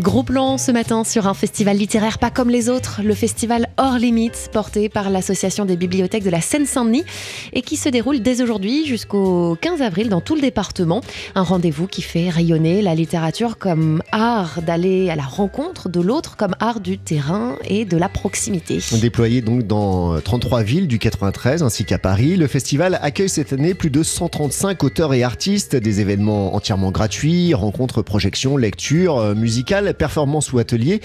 Gros plan ce matin sur un festival littéraire pas comme les autres, le festival Hors Limites, porté par l'Association des bibliothèques de la Seine-Saint-Denis et qui se déroule dès aujourd'hui jusqu'au 15 avril dans tout le département. Un rendez-vous qui fait rayonner la littérature comme art d'aller à la rencontre de l'autre, comme art du terrain et de la proximité. Déployé donc dans 33 villes du 93 ainsi qu'à Paris, le festival accueille cette année plus de 135 auteurs et artistes, des événements entièrement gratuits, rencontres, projections, lectures euh, performance ou atelier,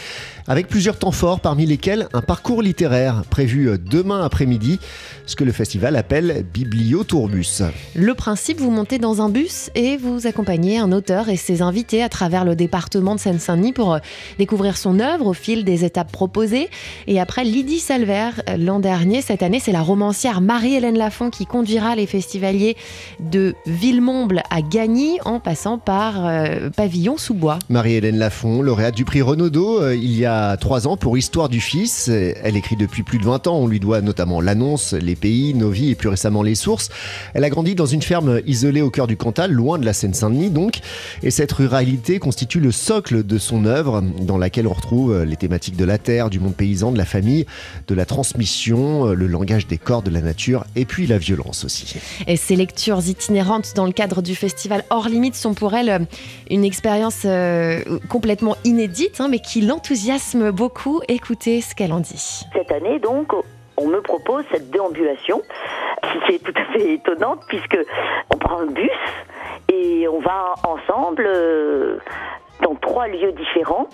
avec plusieurs temps forts, parmi lesquels un parcours littéraire prévu demain après-midi, ce que le festival appelle Bibliotourbus. Le principe, vous montez dans un bus et vous accompagnez un auteur et ses invités à travers le département de Seine-Saint-Denis pour euh, découvrir son œuvre au fil des étapes proposées. Et après Lydie Salver, euh, l'an dernier, cette année, c'est la romancière Marie-Hélène Lafont qui conduira les festivaliers de Villemomble à Gagny en passant par euh, Pavillon sous bois. Marie-Hélène Lafont, lauréate du prix Renaudot euh, il y a trois ans pour Histoire du Fils. Elle écrit depuis plus de 20 ans. On lui doit notamment l'annonce, les pays, nos vies et plus récemment les sources. Elle a grandi dans une ferme isolée au cœur du Cantal, loin de la Seine-Saint-Denis donc. Et cette ruralité constitue le socle de son œuvre, dans laquelle on retrouve euh, les thématiques de la terre, du monde paysan, de la famille, de la transmission, euh, le langage des corps, de la nature et puis la violence aussi. Et ces lectures itinérantes dans le cadre du festival Hors Limites sont pour elle une expérience complètement inédite, hein, mais qui l'enthousiasme beaucoup. Écoutez ce qu'elle en dit. Cette année, donc, on me propose cette déambulation qui est tout à fait étonnante puisque on prend le bus et on va ensemble euh, dans trois lieux différents.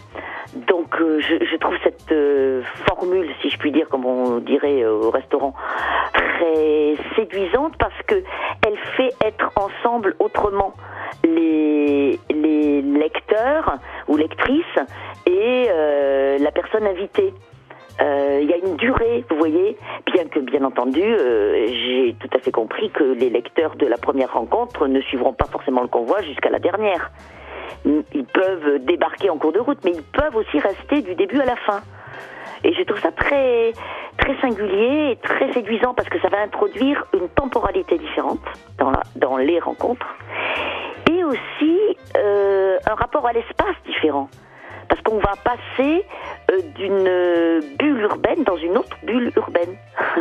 Donc euh, je, trouve cette euh, formule, si je puis dire, comme on dirait au restaurant, très séduisante parce que elle fait être ensemble autrement les, les lecteurs ou lectrices et euh, la personne invitée. Euh, il y a une durée, vous voyez, bien que bien entendu, euh, j'ai tout à fait compris que les lecteurs de la première rencontre ne suivront pas forcément le convoi jusqu'à la dernière. Ils peuvent débarquer en cours de route, mais ils peuvent aussi rester du début à la fin. Et je trouve ça très, très singulier et très séduisant parce que ça va introduire une temporalité différente dans, dans les rencontres et aussi euh, un rapport à l'espace différent. Parce qu'on va passer euh, d'une bulle urbaine dans une autre bulle urbaine.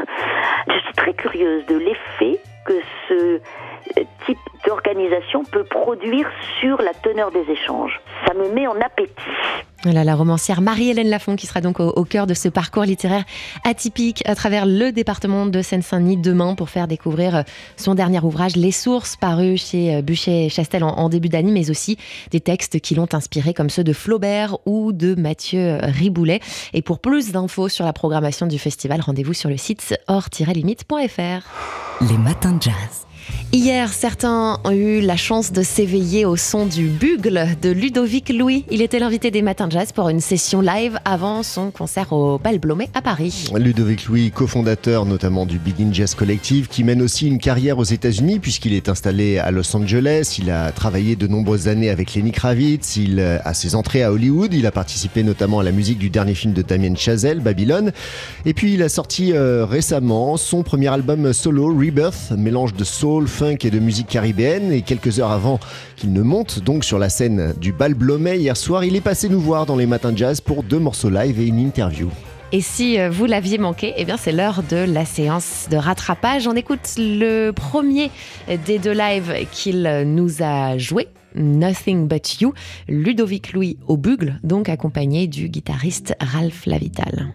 Je suis très curieuse de l'effet que ce type d'organisation peut produire sur la teneur des échanges. Ça me met en appétit. Voilà, la romancière Marie-Hélène Lafont qui sera donc au, cœur de ce parcours littéraire atypique à travers le département de Seine-Saint-Denis demain pour faire découvrir euh, son dernier ouvrage Les Sources paru chez euh, Buchet Chastel en, début d'année mais aussi des textes qui l'ont inspiré comme ceux de Flaubert ou de Mathieu Riboulet. Et pour plus d'infos sur la programmation du festival, rendez-vous sur le site hors-limite.fr. Les matins de jazz. Hier, certains ont eu la chance de s'éveiller au son du bugle de Ludovic Louis. Il était l'invité des Matins Jazz pour une session live avant son concert au Bal Blomet à Paris. Ludovic Louis, cofondateur notamment du Begin Jazz Collective, qui mène aussi une carrière aux États-Unis puisqu'il est installé à Los Angeles. Il a travaillé de nombreuses années avec Lenny Kravitz. Il a ses entrées à Hollywood. Il a participé notamment à la musique du dernier film de Damien Chazelle, Babylone. Et puis il a sorti euh, récemment son premier album solo, Rebirth, mélange de soul, et de musique caribéenne. Et quelques heures avant qu'il ne monte donc sur la scène du Bal Blomet hier soir, il est passé nous voir dans les matins jazz pour deux morceaux live et une interview. Et si euh, vous l'aviez manqué, eh bien c'est l'heure de la séance de rattrapage. On écoute le premier des deux lives qu'il nous a joué. Nothing But You, Ludovic Louis au bugle, donc accompagné du guitariste Ralph Lavital.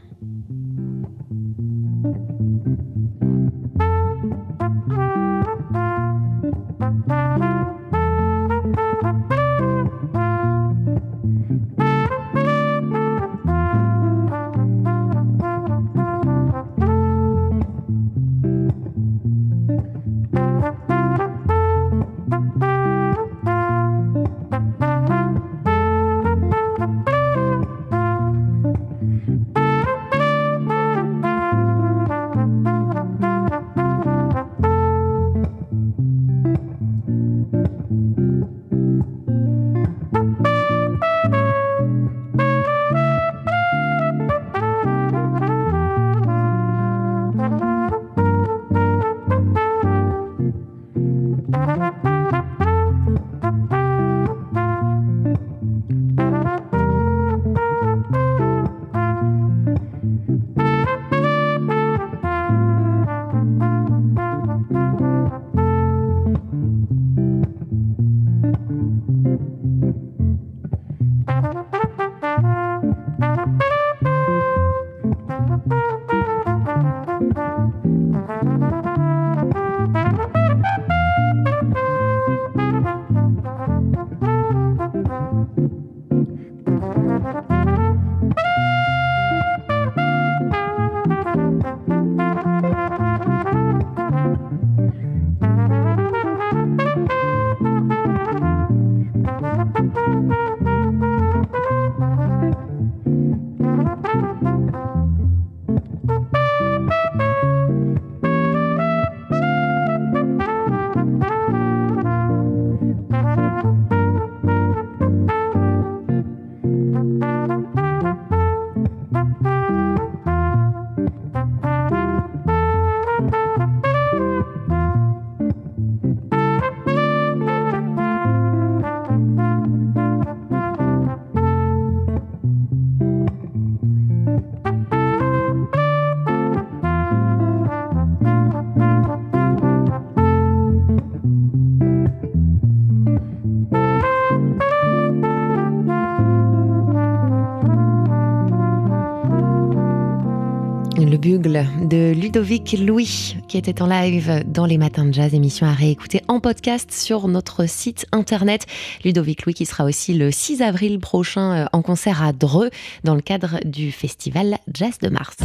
De Ludovic Louis, qui était en live dans les matins de jazz, émission à réécouter en podcast sur notre site internet. Ludovic Louis qui sera aussi le 6 avril prochain euh, en concert à Dreux dans le cadre du festival Jazz de Mars.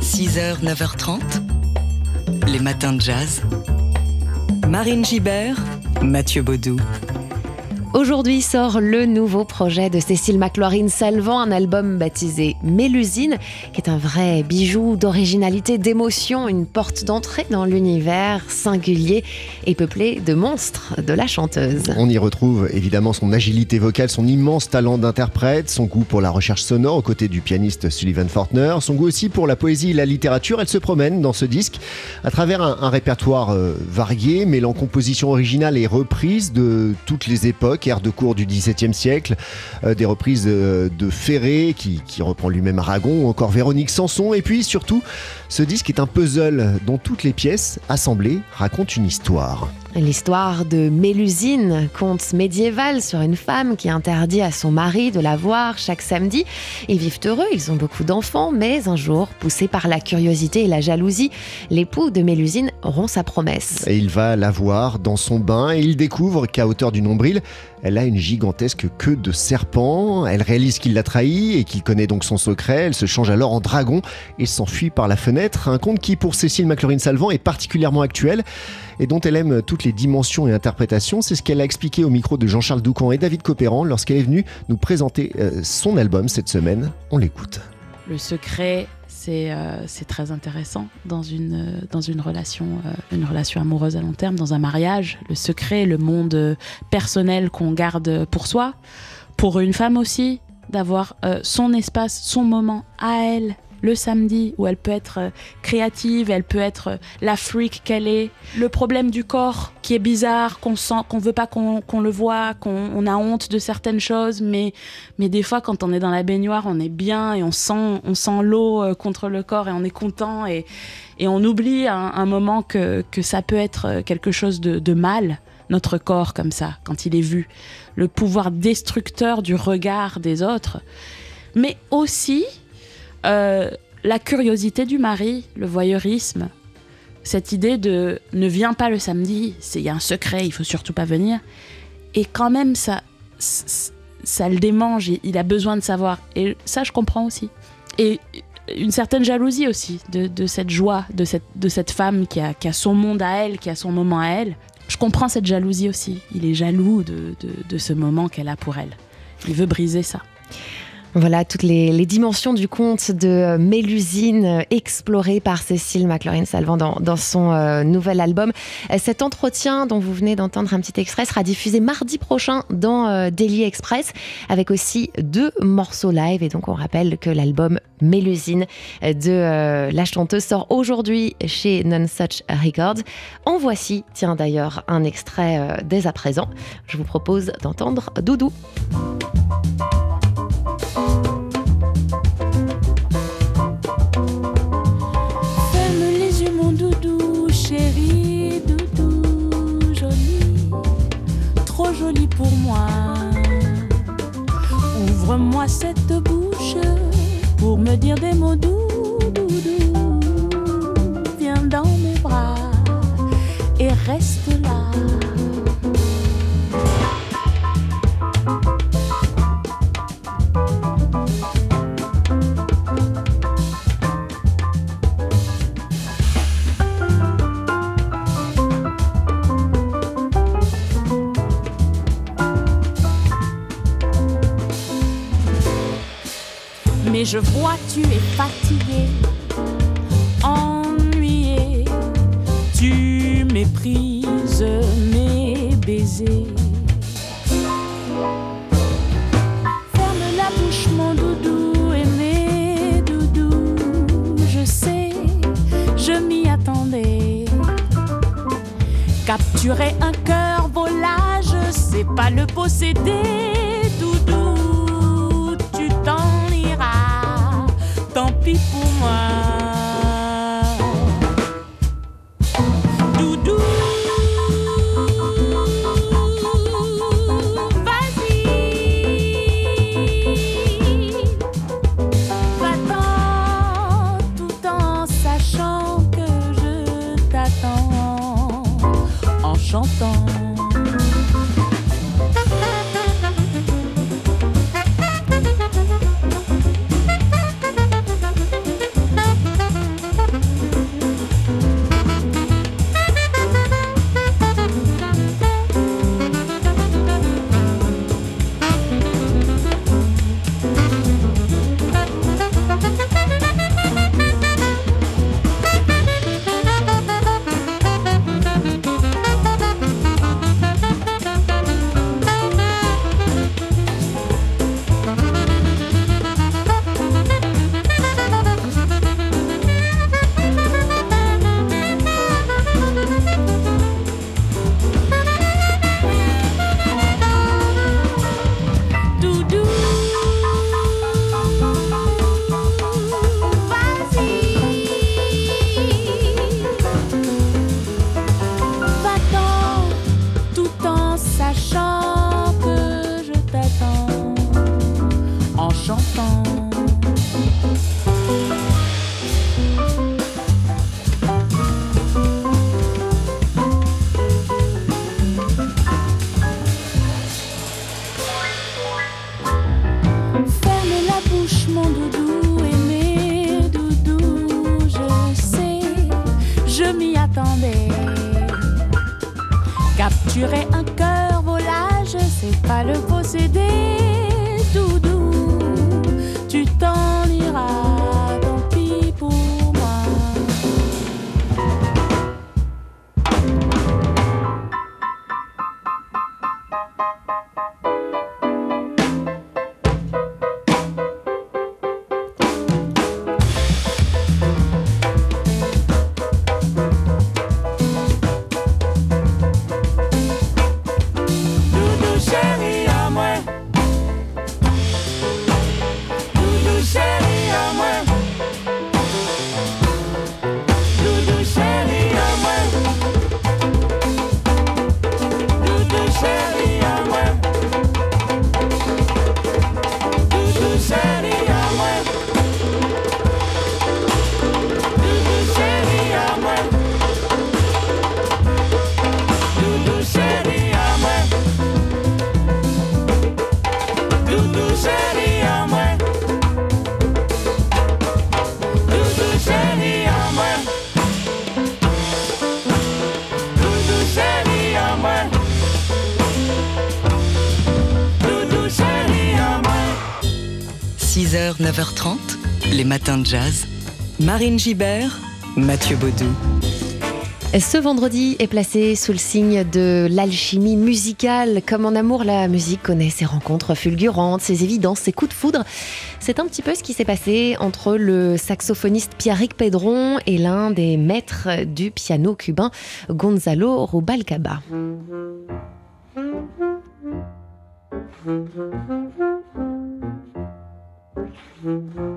6h, 9h30, les matins de jazz. Marine Gibert, Mathieu Baudou. Aujourd'hui sort le nouveau projet de Cécile McLaurin-Salvant, un album baptisé Mélusine, qui est un vrai bijou d'originalité, d'émotion, une porte d'entrée dans l'univers singulier et peuplé de monstres de la chanteuse. On y retrouve évidemment son agilité vocale, son immense talent d'interprète, son goût pour la recherche sonore aux côtés du pianiste Sullivan Fortner, son goût aussi pour la poésie et la littérature. Elle se promène dans ce disque à travers un, répertoire euh, varié, mêlant composition originale et reprise de toutes les époques de cours du XVIIe siècle, euh, des reprises de Ferré qui, reprend lui-même Aragon, encore Véronique Sanson, et puis surtout ce disque est un puzzle dont toutes les pièces assemblées racontent une histoire. L'histoire de Mélusine, conte médiéval sur une femme qui interdit à son mari de la voir chaque samedi. Ils vivent heureux, ils ont beaucoup d'enfants, mais un jour, poussé par la curiosité et la jalousie, l'époux de Mélusine rompt sa promesse. Et il va la voir dans son bain et il découvre qu'à hauteur du nombril, elle a une gigantesque queue de serpent. Elle réalise qu'il l'a trahi et qu'il connaît donc son secret. Elle se change alors en dragon et s'enfuit par la fenêtre. Un conte qui, pour Cécile McLaurin-Salvant, est particulièrement actuel et dont elle aime toutes les dimensions et interprétations. C'est ce qu'elle a expliqué au micro de Jean-Charles Doucan et David Copéran lorsqu'elle est venue nous présenter euh, son album cette semaine. On l'écoute. Le secret, c'est euh, très intéressant dans une, une, relation, euh, une relation amoureuse à long terme, dans un mariage. Le secret, le monde personnel qu'on garde pour soi. Pour une femme aussi, d'avoir son espace, son moment à elle, le samedi où elle peut être euh, créative, elle peut être euh, la freak qu'elle est. Le problème du corps qui est bizarre, qu'on sent, qu'on veut pas qu'on le voit, qu'on a honte de certaines choses, mais, mais des fois quand on est dans la baignoire, on est bien et on sent, on sent l'eau euh, contre le corps et on est content et, et on oublie un, un moment que, que, ça peut être quelque chose de, de mal notre corps comme ça, quand il est vu, le pouvoir destructeur du regard des autres, mais aussi euh, la curiosité du mari, le voyeurisme, cette idée de ne viens pas le samedi, il y a un secret, il faut surtout pas venir. Et quand même, ça, ça le démange, il a besoin de savoir. Et ça, je comprends aussi. Et une certaine jalousie aussi de, cette joie, de cette, de cette femme qui a, qui a, son monde à elle, qui a son moment à elle. Je comprends cette jalousie aussi. Il est jaloux de, de ce moment qu'elle a pour elle. Il veut briser ça. Voilà toutes les, dimensions du conte de Mélusine explorées par Cécile McLaurin-Salvant dans, son euh, nouvel album. Euh, cet entretien dont vous venez d'entendre un petit extrait sera diffusé mardi prochain dans euh, Daily Express avec aussi deux morceaux live. Et donc on rappelle que l'album Mélusine de la chanteuse sort aujourd'hui chez Non Such Records. En voici, tiens d'ailleurs, un extrait dès à présent. Je vous propose d'entendre Doudou. Ouvre-moi cette bouche pour me dire des mots doux, je vois tu es fatigué, ennuyé, tu méprises mes baisers. Ferme la bouche mon doudou aimé doudou, je sais, je m'y attendais. Capturer un cœur volage, c'est pas le posséder. Pour 9h30, les matins de jazz. Marine Gibert, Mathieu Baudou. Ce vendredi est placé sous le signe de l'alchimie musicale. Comme en amour, la musique connaît ses rencontres fulgurantes, ses évidences, ses coups de foudre. C'est un petit peu ce qui s'est passé entre le saxophoniste Pierrick Pedron et l'un des maîtres du piano cubain, Gonzalo Rubalcaba. Thank you.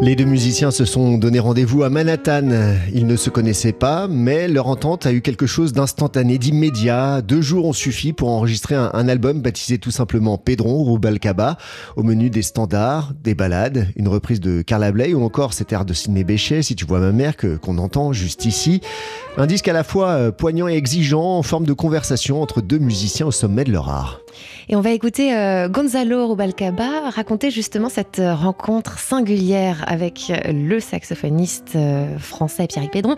Les deux musiciens se sont donné rendez-vous à Manhattan. Ils ne se connaissaient pas, mais leur entente a eu quelque chose d'instantané, d'immédiat. Deux jours ont suffi pour enregistrer un, album baptisé tout simplement Pedron Rubalcaba. Au menu des standards, des ballades, une reprise de Carla Bley ou encore cet air de Sidney Bechet, si tu vois ma mère, que qu'on entend juste ici. Un disque à la fois euh, poignant et exigeant, en forme de conversation entre deux musiciens au sommet de leur art. Et on va écouter euh, Gonzalo Rubalcaba raconter justement cette cette rencontre singulière avec le saxophoniste euh, français Pierre Pédron.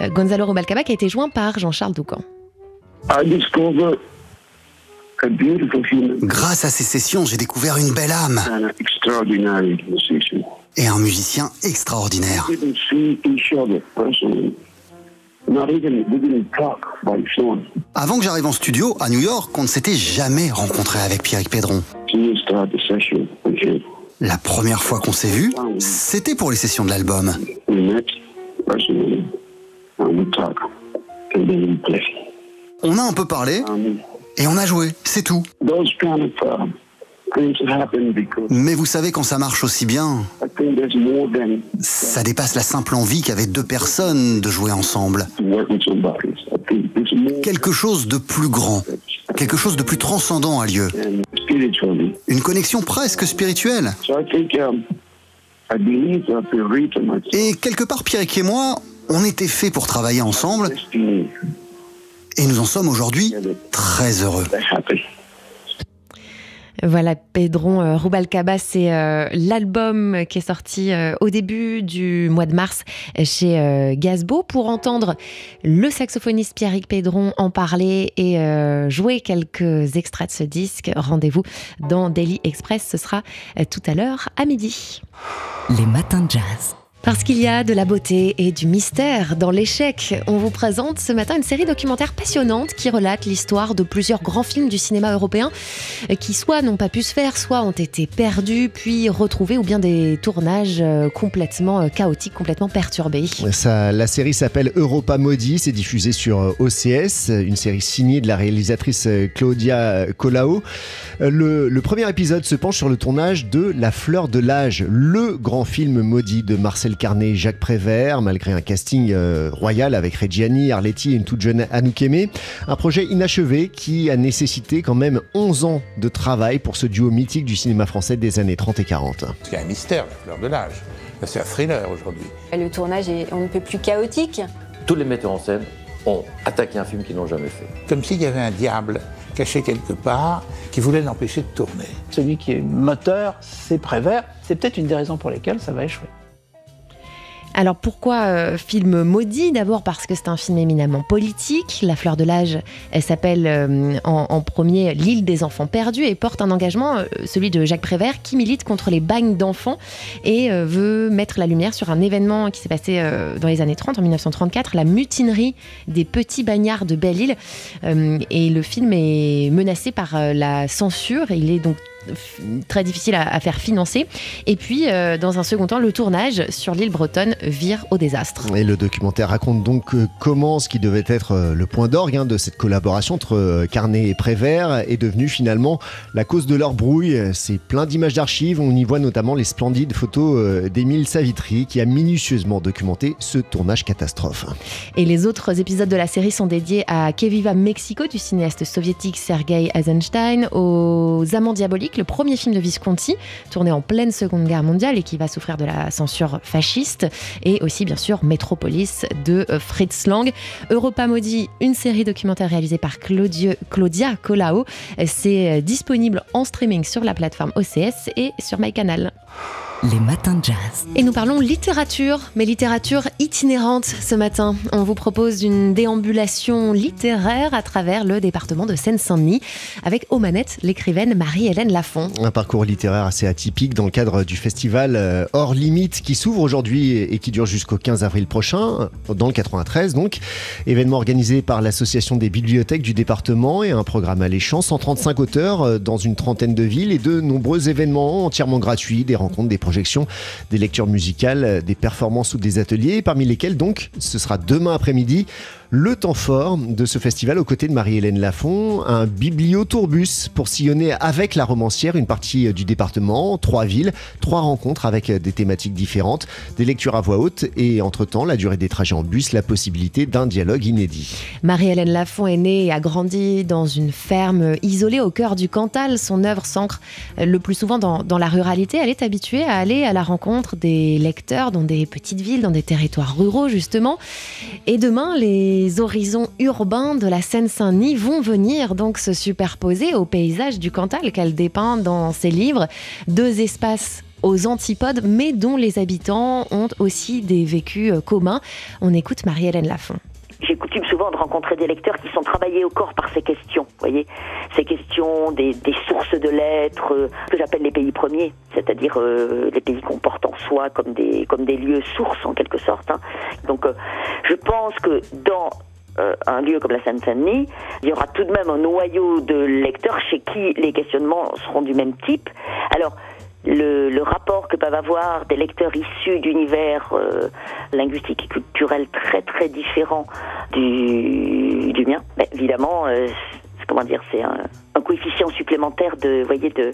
Euh, Gonzalo Robalcaba a été joint par Jean-Charles Doucan. Grâce à ces sessions, j'ai découvert une belle âme et un musicien extraordinaire. Avant que j'arrive en studio à New York, on ne s'était jamais rencontré avec Pierrick Pedron. La première fois qu'on s'est vu, c'était pour les sessions de l'album. On a un peu parlé et on a joué, c'est tout. Mais vous savez, quand ça marche aussi bien, ça dépasse la simple envie qu'avaient deux personnes de jouer ensemble. Quelque chose de plus grand, quelque chose de plus transcendant a lieu. Une connexion presque spirituelle. Um. Et quelque part, Pierrick et moi, on était faits pour travailler ensemble et nous en sommes aujourd'hui très heureux. Voilà, Pedron euh, Rubalcaba, c'est euh, l'album qui est sorti euh, au début du mois de mars chez Gazbo. Pour entendre le saxophoniste Pierrick Pedron en parler et jouer quelques extraits de ce disque, rendez-vous dans Daily Express. Ce sera tout à l'heure à midi. Les matins de jazz. Parce qu'il y a de la beauté et du mystère dans l'échec, on vous présente ce matin une série documentaire passionnante qui relate l'histoire de plusieurs grands films du cinéma européen qui soit n'ont pas pu se faire, soit ont été perdus, puis retrouvés, ou bien des tournages euh, complètement euh, chaotiques, complètement perturbés. La série s'appelle Europa Maudit, c'est diffusé sur euh, OCS, une série signée de la réalisatrice Claudia Colao. Le, le premier épisode se penche sur le tournage de La Fleur de l'âge, le grand film maudit de Marcel Carnet et Jacques Prévert, malgré un casting euh, royal avec Reggiani, Arletty et une toute jeune Anouk Aimé. Un projet inachevé qui a nécessité quand même 11 ans de travail pour ce duo mythique du cinéma français des années 30 et 40. C'est un mystère, la fleur de l'âge. C'est un thriller aujourd'hui. Le tournage est on ne peut plus chaotique. tous les metteurs en scène ont attaqué un film qu'ils n'ont jamais fait. Comme s'il y avait un diable caché quelque part qui voulait l'empêcher de tourner. Celui qui est moteur, c'est Prévert. C'est peut-être une des raisons pour lesquelles ça va échouer. Alors pourquoi euh, film maudit D'abord? Parce que c'est un film éminemment politique. La fleur de l'âge, elle s'appelle euh, en, premier L'île des enfants perdus et porte un engagement, euh, celui de Jacques Prévert, qui milite contre les bagnes d'enfants et veut mettre la lumière sur un événement qui s'est passé dans les années 30, en 1934, la mutinerie des petits bagnards de Belle-Île. Et le film est menacé par la censure. Il est donc très difficile à, à faire financer. Et puis, euh, dans un second temps, le tournage sur l'île bretonne vire au désastre. Et le documentaire raconte donc euh, comment ce qui devait être euh, le point d'orgue hein, de cette collaboration entre Carnet et Prévert est devenu finalement la cause de leur brouille. C'est plein d'images d'archives. On y voit notamment les splendides photos d'Émile Savitry qui a minutieusement documenté ce tournage catastrophe. Et les autres épisodes de la série sont dédiés à Que Viva Mexico du cinéaste soviétique Sergei Eisenstein, aux Amants diaboliques, le premier film de Visconti, tourné en pleine Seconde Guerre mondiale et qui va souffrir de la censure fasciste, et aussi bien sûr Metropolis de euh, Fritz Lang. Europa Maudit, une série documentaire réalisée par Claudia Colao. C'est euh, disponible en streaming sur la plateforme OCS et sur MyCanal. Les matins de jazz. Et nous parlons littérature, mais littérature itinérante ce matin. On vous propose une déambulation littéraire à travers le département de Seine-Saint-Denis avec aux manettes l'écrivaine Marie-Hélène Lafont. Un parcours littéraire assez atypique dans le cadre du festival euh, Hors Limite qui s'ouvre aujourd'hui et qui dure jusqu'au 15 avril prochain, dans le 93 donc. Événement organisé par l'association des bibliothèques du département et un programme alléchant, 135 auteurs euh, dans une trentaine de villes et de nombreux événements entièrement gratuits, des rencontres, des des lectures musicales, des performances ou des ateliers, parmi lesquels donc ce sera demain après-midi le temps fort de ce festival aux côtés de Marie-Hélène Lafont, un bibliotourbus pour sillonner avec la romancière une partie du département, trois villes, trois rencontres avec des thématiques différentes, des lectures à voix haute et entre-temps la durée des trajets en bus, la possibilité d'un dialogue inédit. Marie-Hélène Lafont est née et a grandi dans une ferme isolée au cœur du Cantal. Son œuvre s'ancre le plus souvent dans, dans la ruralité. Elle est habituée à aller à la rencontre des lecteurs dans des petites villes, dans des territoires ruraux justement. Et demain, les horizons urbains de la Seine-Saint-Denis vont venir donc se superposer au paysage du Cantal qu'elle dépeint dans ses livres. Deux espaces aux antipodes, mais dont les habitants ont aussi des vécus euh, communs. On écoute Marie-Hélène Lafont. J'ai coutume souvent de rencontrer des lecteurs qui sont travaillés au corps par ces questions, voyez, ces questions des, des sources de lettres, euh, que j'appelle les pays premiers, c'est-à-dire euh, les pays qu'on porte en soi comme des comme des lieux sources en quelque sorte. hein. Donc, euh, je pense que dans euh, un lieu comme la Seine-Saint-Denis, il y aura tout de même un noyau de lecteurs chez qui les questionnements seront du même type. Alors, le, le rapport que peuvent avoir des lecteurs issus d'univers euh, linguistiques et culturels très très différents du, du mien, ben, évidemment, euh, comment dire, c'est un coefficient supplémentaire de, voyez, de,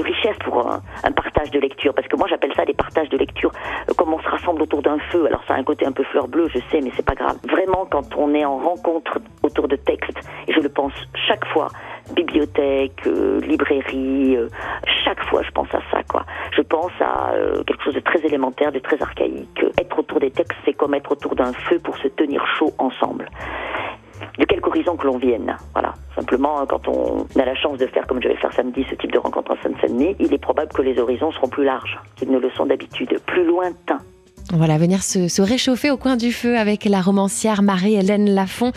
richesse pour un, partage de lecture. Parce que moi, j'appelle ça des partages de lecture, euh, comme on se rassemble autour d'un feu. Alors ça a un côté un peu fleur bleue, je sais, mais c'est pas grave. Vraiment, quand on est en rencontre autour de textes, et je le pense chaque fois, bibliothèque, euh, librairie, euh, chaque fois je pense à ça quoi. Je pense à euh, quelque chose de très élémentaire, de très archaïque. Être autour des textes, c'est comme être autour d'un feu pour se tenir chaud ensemble. De quelque horizon que l'on vienne, voilà. Simplement, quand on a la chance de faire, comme je vais faire samedi, ce type de rencontre en Seine-Saint-Denis, il est probable que les horizons seront plus larges qu'ils ne le sont d'habitude, plus lointains. Voilà, venir se, se, réchauffer au coin du feu avec la romancière Marie-Hélène Lafont,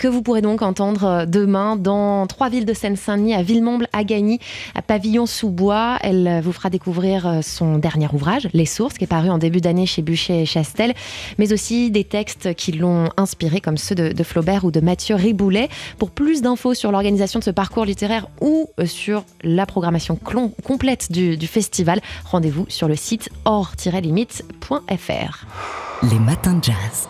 que vous pourrez donc entendre demain dans trois villes de Seine-Saint-Denis, à Villemomble, à Gagny, à Pavillon-sous-Bois. Elle vous fera découvrir son dernier ouvrage, Les Sources, qui est paru en début d'année chez Bûcher et Chastel, mais aussi des textes qui l'ont inspiré, comme ceux de, Flaubert ou de Mathieu Riboulet. Pour plus d'infos sur l'organisation de ce parcours littéraire ou sur la programmation complète du, du festival, rendez-vous sur le site hors-limite.fr. Les matins de jazz.